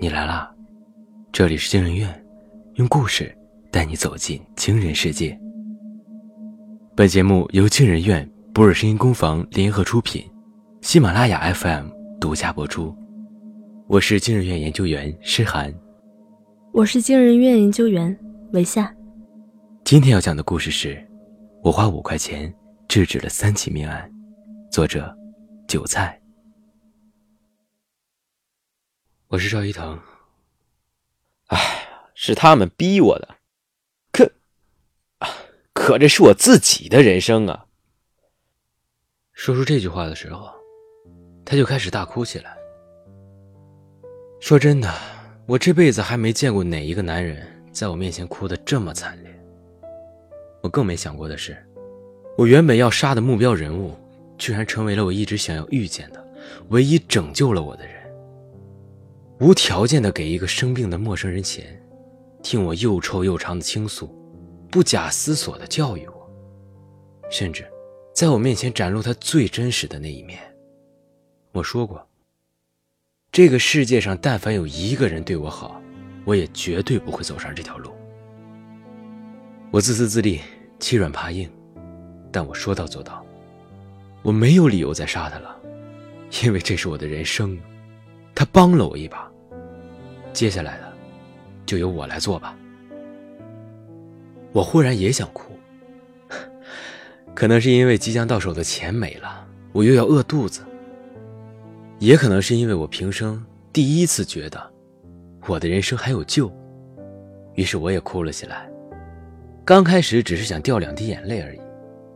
你来啦！这里是惊人院，用故事带你走进惊人世界。本节目由惊人院、博尔声音工坊联合出品，喜马拉雅 FM 独家播出。我是惊人院研究员诗涵，我是惊人院研究员韦夏。今天要讲的故事是：我花五块钱制止了三起命案。作者：韭菜。我是赵一腾。哎，是他们逼我的，可，可这是我自己的人生啊！说出这句话的时候，他就开始大哭起来。说真的，我这辈子还没见过哪一个男人在我面前哭得这么惨烈。我更没想过的是，我原本要杀的目标人物，居然成为了我一直想要遇见的、唯一拯救了我的人。无条件的给一个生病的陌生人钱，听我又臭又长的倾诉，不假思索的教育我，甚至在我面前展露他最真实的那一面。我说过，这个世界上但凡有一个人对我好，我也绝对不会走上这条路。我自私自利，欺软怕硬，但我说到做到。我没有理由再杀他了，因为这是我的人生。他帮了我一把，接下来的就由我来做吧。我忽然也想哭，可能是因为即将到手的钱没了，我又要饿肚子；也可能是因为我平生第一次觉得我的人生还有救，于是我也哭了起来。刚开始只是想掉两滴眼泪而已，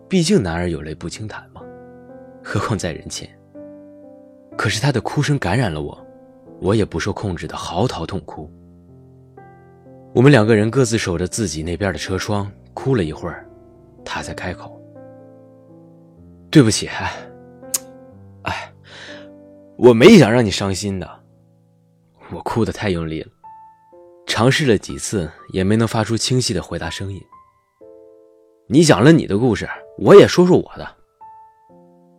毕竟男儿有泪不轻弹嘛，何况在人前。可是他的哭声感染了我。我也不受控制的嚎啕痛哭。我们两个人各自守着自己那边的车窗，哭了一会儿，他才开口：“对不起，哎，我没想让你伤心的。”我哭得太用力了，尝试了几次也没能发出清晰的回答声音。你讲了你的故事，我也说说我的。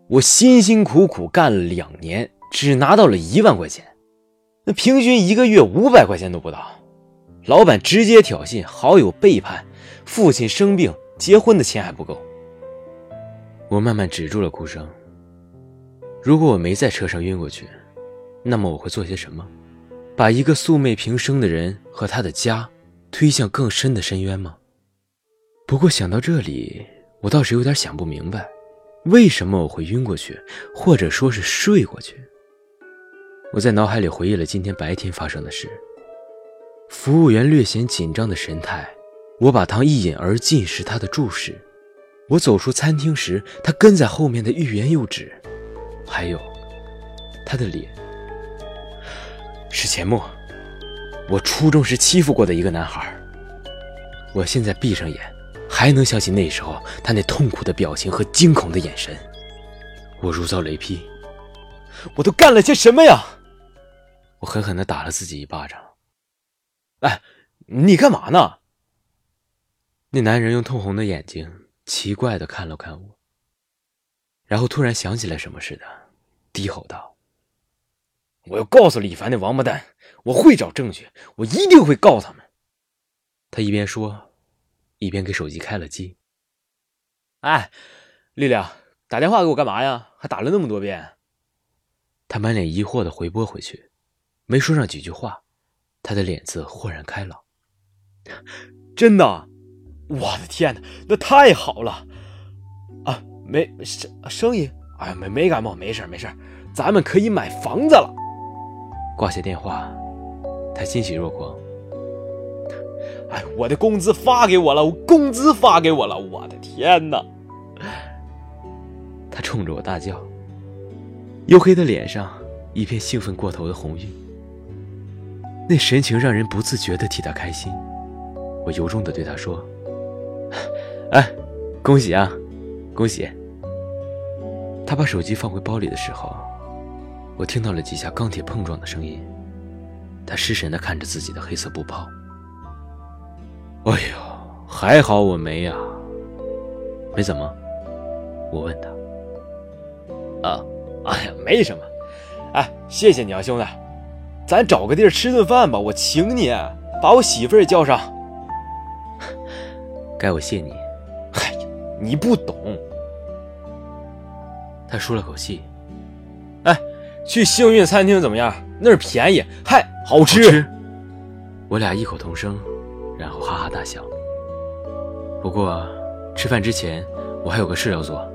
我辛辛苦苦干了两年，只拿到了一万块钱。那平均一个月五百块钱都不到，老板直接挑衅，好友背叛，父亲生病，结婚的钱还不够。我慢慢止住了哭声。如果我没在车上晕过去，那么我会做些什么？把一个素昧平生的人和他的家推向更深的深渊吗？不过想到这里，我倒是有点想不明白，为什么我会晕过去，或者说是睡过去。我在脑海里回忆了今天白天发生的事。服务员略显紧张的神态，我把汤一饮而尽时他的注视，我走出餐厅时他跟在后面的欲言又止，还有他的脸。是钱默，我初中时欺负过的一个男孩。我现在闭上眼，还能想起那时候他那痛苦的表情和惊恐的眼神。我如遭雷劈，我都干了些什么呀？我狠狠的打了自己一巴掌。哎，你干嘛呢？那男人用通红的眼睛奇怪的看了看我，然后突然想起来什么似的，低吼道：“我要告诉李凡那王八蛋，我会找证据，我一定会告他们。”他一边说，一边给手机开了机。哎，丽丽，打电话给我干嘛呀？还打了那么多遍。他满脸疑惑的回拨回去。没说上几句话，他的脸色豁然开朗。真的，我的天哪，那太好了！啊，没声声音，哎呀，没没感冒，没事没事咱们可以买房子了。挂下电话，他欣喜若狂。哎，我的工资发给我了，我工资发给我了，我的天哪！他冲着我大叫，黝黑的脸上一片兴奋过头的红晕。那神情让人不自觉的替他开心，我由衷的对他说：“哎，恭喜啊，恭喜！”他把手机放回包里的时候，我听到了几下钢铁碰撞的声音。他失神的看着自己的黑色布包。哎呦，还好我没呀，没怎么？我问他。啊，哎呀，没什么。哎，谢谢你啊，兄弟。咱找个地儿吃顿饭吧，我请你，把我媳妇儿也叫上。该我谢你。嗨呀，你不懂。他舒了口气。哎，去幸运餐厅怎么样？那儿便宜，还好吃。好吃。我俩异口同声，然后哈哈大笑。不过，吃饭之前我还有个事要做，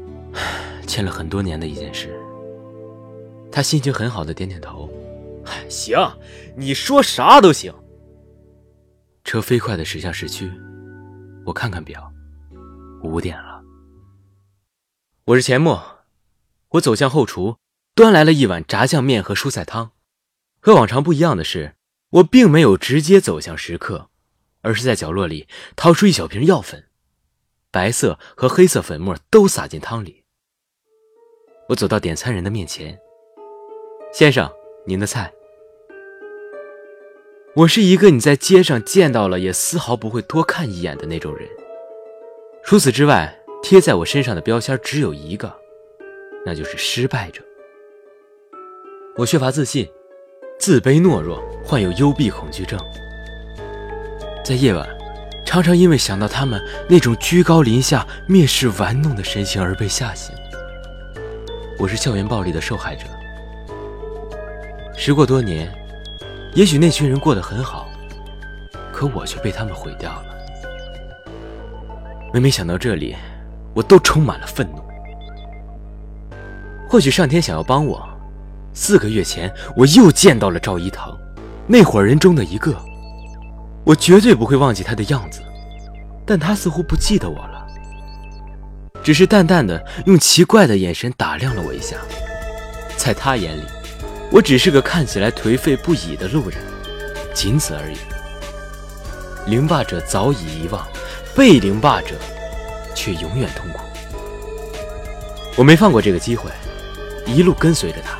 欠了很多年的一件事。他心情很好的点点头。行，你说啥都行。车飞快的驶向市区，我看看表，五点了。我是钱默，我走向后厨，端来了一碗炸酱面和蔬菜汤。和往常不一样的是，我并没有直接走向食客，而是在角落里掏出一小瓶药粉，白色和黑色粉末都撒进汤里。我走到点餐人的面前，先生，您的菜。我是一个你在街上见到了也丝毫不会多看一眼的那种人。除此之外，贴在我身上的标签只有一个，那就是失败者。我缺乏自信，自卑懦弱，患有幽闭恐惧症。在夜晚，常常因为想到他们那种居高临下、蔑视玩弄的神情而被吓醒。我是校园暴力的受害者。时过多年。也许那群人过得很好，可我却被他们毁掉了。每每想到这里，我都充满了愤怒。或许上天想要帮我。四个月前，我又见到了赵一腾，那伙人中的一个。我绝对不会忘记他的样子，但他似乎不记得我了，只是淡淡的用奇怪的眼神打量了我一下。在他眼里。我只是个看起来颓废不已的路人，仅此而已。凌霸者早已遗忘，被凌霸者却永远痛苦。我没放过这个机会，一路跟随着他，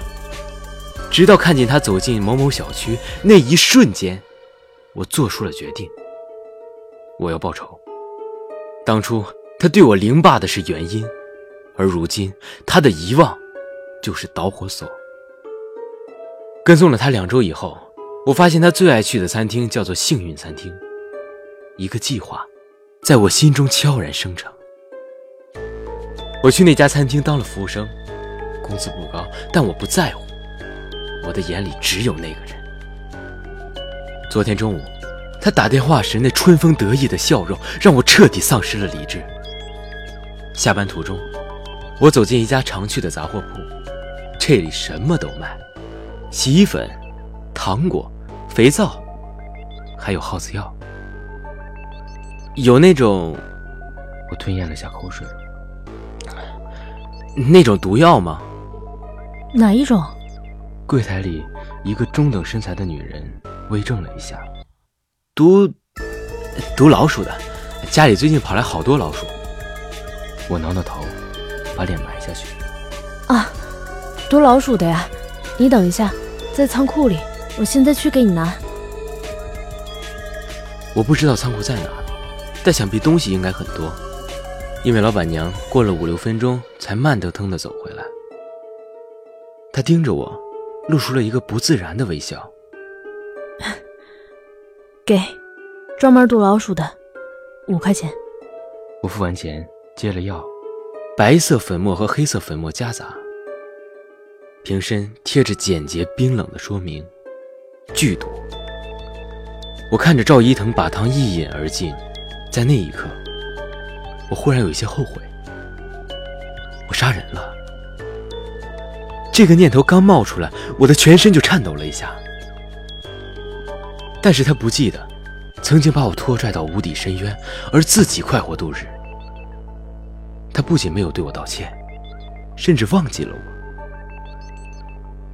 直到看见他走进某某小区那一瞬间，我做出了决定：我要报仇。当初他对我凌霸的是原因，而如今他的遗忘就是导火索。跟踪了他两周以后，我发现他最爱去的餐厅叫做幸运餐厅。一个计划在我心中悄然生成。我去那家餐厅当了服务生，工资不高，但我不在乎。我的眼里只有那个人。昨天中午，他打电话时那春风得意的笑容，让我彻底丧失了理智。下班途中，我走进一家常去的杂货铺，这里什么都卖。洗衣粉、糖果、肥皂，还有耗子药。有那种，我吞咽了下口水。那种毒药吗？哪一种？柜台里一个中等身材的女人微怔了一下。毒，毒老鼠的。家里最近跑来好多老鼠。我挠挠头，把脸埋下去。啊，毒老鼠的呀。你等一下，在仓库里，我现在去给你拿。我不知道仓库在哪，但想必东西应该很多，因为老板娘过了五六分钟才慢腾腾的走回来。她盯着我，露出了一个不自然的微笑。给，专门毒老鼠的，五块钱。我付完钱，接了药，白色粉末和黑色粉末夹杂。瓶身贴着简洁冰冷的说明：“剧毒。”我看着赵一腾把汤一饮而尽，在那一刻，我忽然有一些后悔。我杀人了。这个念头刚冒出来，我的全身就颤抖了一下。但是他不记得，曾经把我拖拽到无底深渊，而自己快活度日。他不仅没有对我道歉，甚至忘记了我。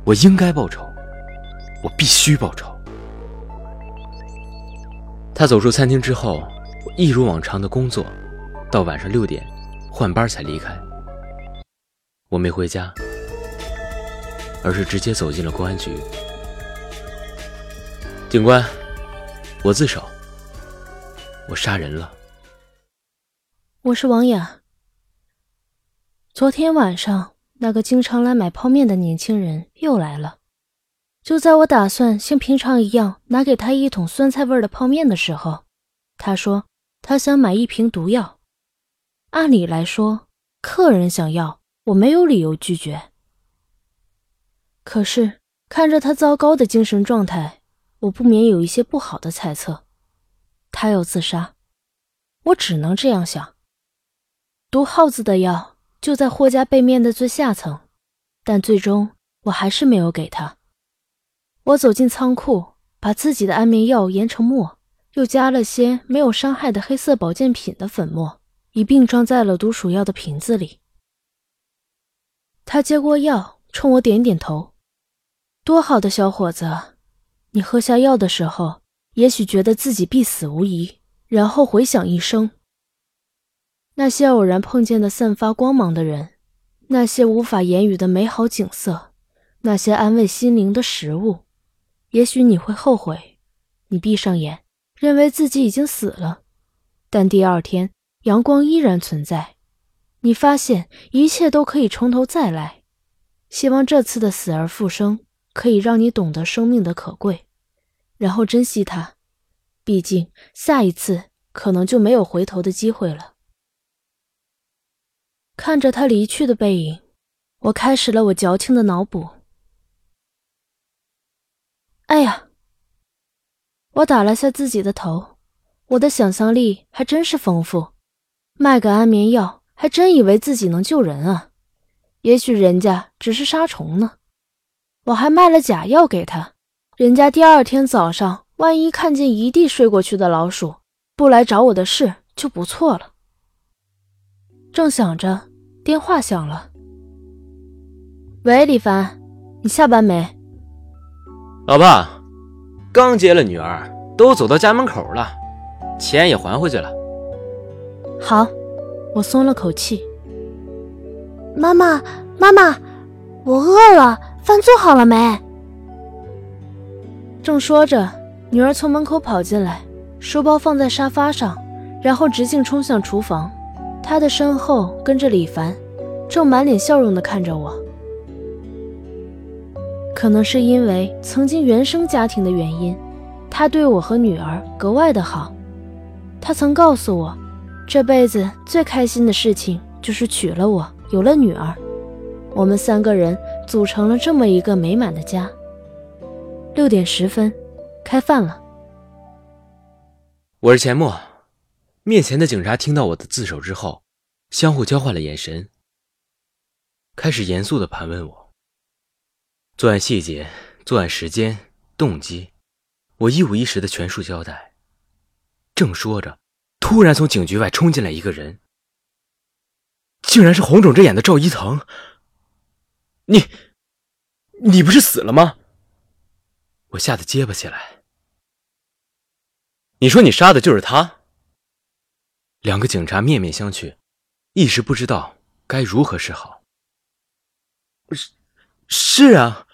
我应该报仇，我必须报仇。他走出餐厅之后，我一如往常的工作，到晚上六点换班才离开。我没回家，而是直接走进了公安局。警官，我自首，我杀人了。我是王雅。昨天晚上。那个经常来买泡面的年轻人又来了，就在我打算像平常一样拿给他一桶酸菜味的泡面的时候，他说他想买一瓶毒药。按理来说，客人想要，我没有理由拒绝。可是看着他糟糕的精神状态，我不免有一些不好的猜测：他要自杀。我只能这样想。毒耗子的药就在货架背面的最下层，但最终我还是没有给他。我走进仓库，把自己的安眠药研成末，又加了些没有伤害的黑色保健品的粉末，一并装在了毒鼠药的瓶子里。他接过药，冲我点点头。多好的小伙子！你喝下药的时候，也许觉得自己必死无疑，然后回想一生。那些偶然碰见的散发光芒的人，那些无法言语的美好景色，那些安慰心灵的食物。也许你会后悔，你闭上眼，认为自己已经死了，但第二天阳光依然存在，你发现一切都可以从头再来。希望这次的死而复生可以让你懂得生命的可贵，然后珍惜它，毕竟下一次可能就没有回头的机会了。看着他离去的背影，我开始了我矫情的脑补。哎呀！我打了下自己的头，我的想象力还真是丰富，卖个安眠药还真以为自己能救人啊？也许人家只是杀虫呢。我还卖了假药给他，人家第二天早上万一看见一地睡过去的老鼠，不来找我的事就不错了。正想着，电话响了。喂，李凡，你下班没？老爸，刚接了女儿，都走到家门口了，钱也还回去了。好，我松了口气。妈妈，妈妈，我饿了，饭做好了没？正说着，女儿从门口跑进来，书包放在沙发上，然后直径冲向厨房。他的身后跟着李凡，正满脸笑容的看着我。可能是因为曾经原生家庭的原因，他对我和女儿格外的好。他曾告诉我，这辈子最开心的事情就是娶了我，有了女儿，我们三个人组成了这么一个美满的家。六点十分，开饭了。我是钱默。面前的警察听到我的自首之后，相互交换了眼神，开始严肃的盘问我。作案细节、作案时间、动机，我一五一十的全数交代。正说着，突然从警局外冲进来一个人，竟然是红肿着眼的赵一腾。你，你不是死了吗？我吓得结巴起来。你说你杀的就是他？两个警察面面相觑，一时不知道该如何是好。是，是啊。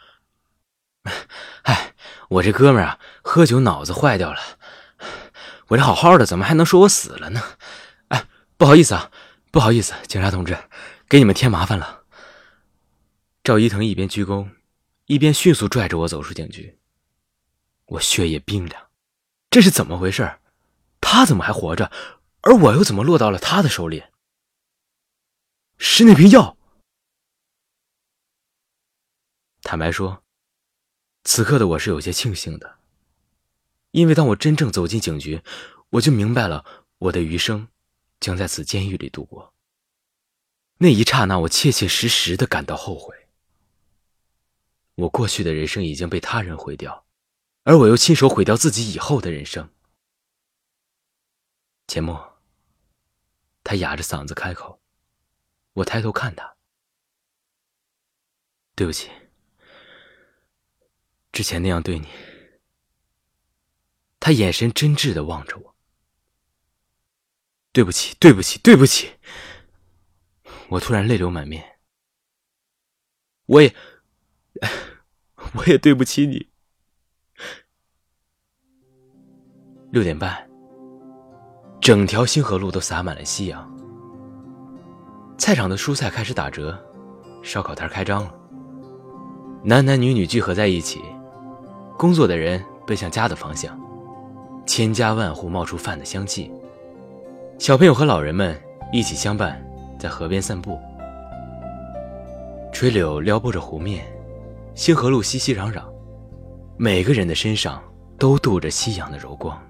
哎，我这哥们儿啊，喝酒脑子坏掉了。我这好好的，怎么还能说我死了呢？哎，不好意思啊，不好意思，警察同志，给你们添麻烦了。赵一腾一边鞠躬，一边迅速拽着我走出警局。我血液冰凉，这是怎么回事？他怎么还活着，而我又怎么落到了他的手里？是那瓶药。坦白说。此刻的我是有些庆幸的，因为当我真正走进警局，我就明白了我的余生将在此监狱里度过。那一刹那，我切切实实的感到后悔。我过去的人生已经被他人毁掉，而我又亲手毁掉自己以后的人生。钱默，他哑着嗓子开口，我抬头看他，对不起。之前那样对你，他眼神真挚的望着我。对不起，对不起，对不起！我突然泪流满面。我也，我也对不起你。六点半，整条星河路都洒满了夕阳。菜场的蔬菜开始打折，烧烤摊开张了，男男女女聚合在一起。工作的人奔向家的方向，千家万户冒出饭的香气。小朋友和老人们一起相伴，在河边散步。垂柳撩拨着湖面，星河路熙熙攘攘，每个人的身上都镀着夕阳的柔光。